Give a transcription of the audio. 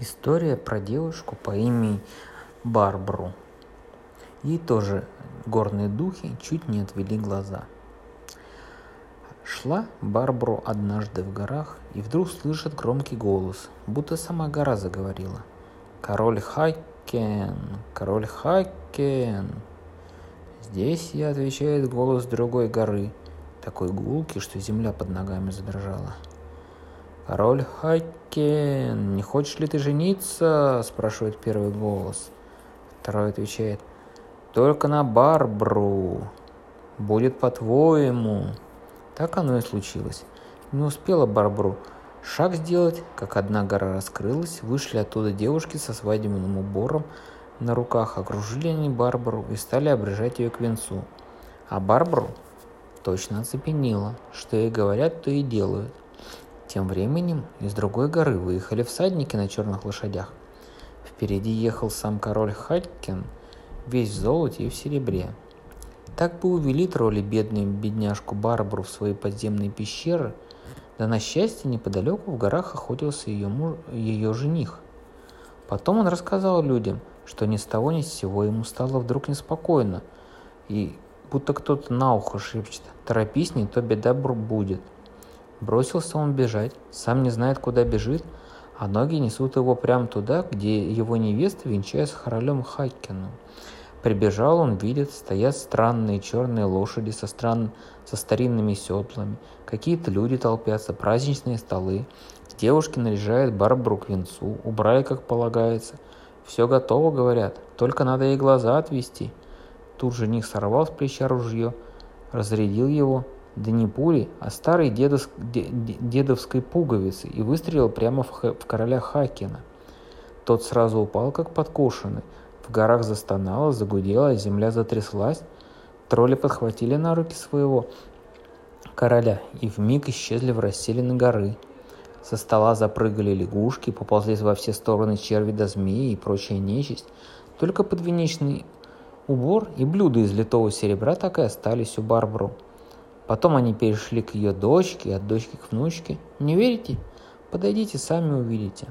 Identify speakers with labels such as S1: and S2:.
S1: История про девушку по имени Барбару. Ей тоже горные духи чуть не отвели глаза. Шла Барбару однажды в горах и вдруг слышит громкий голос, будто сама гора заговорила. «Король Хакен! Король Хакен!» Здесь я отвечает голос другой горы, такой гулкий, что земля под ногами задрожала. «Король Хакен, не хочешь ли ты жениться?» – спрашивает первый голос. Второй отвечает, «Только на Барбру. Будет по-твоему». Так оно и случилось. Не успела Барбру шаг сделать, как одна гора раскрылась, вышли оттуда девушки со свадебным убором на руках, окружили они Барбару и стали обрежать ее к венцу. А Барбару точно оцепенила, что ей говорят, то и делают – тем временем из другой горы выехали всадники на черных лошадях. Впереди ехал сам король Хатькин, весь в золоте и в серебре. Так бы увели тролли бедную бедняжку Барбару в свои подземные пещеры, да на счастье неподалеку в горах охотился ее, муж, ее жених. Потом он рассказал людям, что ни с того ни с сего ему стало вдруг неспокойно, и будто кто-то на ухо шепчет «Торопись, не то беда будет». Бросился он бежать, сам не знает, куда бежит, а ноги несут его прямо туда, где его невеста венчается королем Хаккином. Прибежал он, видит, стоят странные черные лошади со, стран... со старинными седлами. Какие-то люди толпятся, праздничные столы. Девушки наряжают Барбару к венцу, убрали, как полагается. Все готово, говорят, только надо ей глаза отвести. Тут жених сорвал с плеча ружье, разрядил его, да не пули, а старой дедовск, дедовской пуговицы и выстрелил прямо в, в короля Хакина. Тот сразу упал, как подкошенный. В горах застонало, загудело, земля затряслась. Тролли подхватили на руки своего короля и вмиг исчезли в расселены горы. Со стола запрыгали лягушки, поползли во все стороны черви до змеи и прочая нечисть. Только подвенечный убор и блюда из литого серебра так и остались у Барбару. Потом они перешли к ее дочке, от дочки к внучке. Не верите? Подойдите, сами увидите.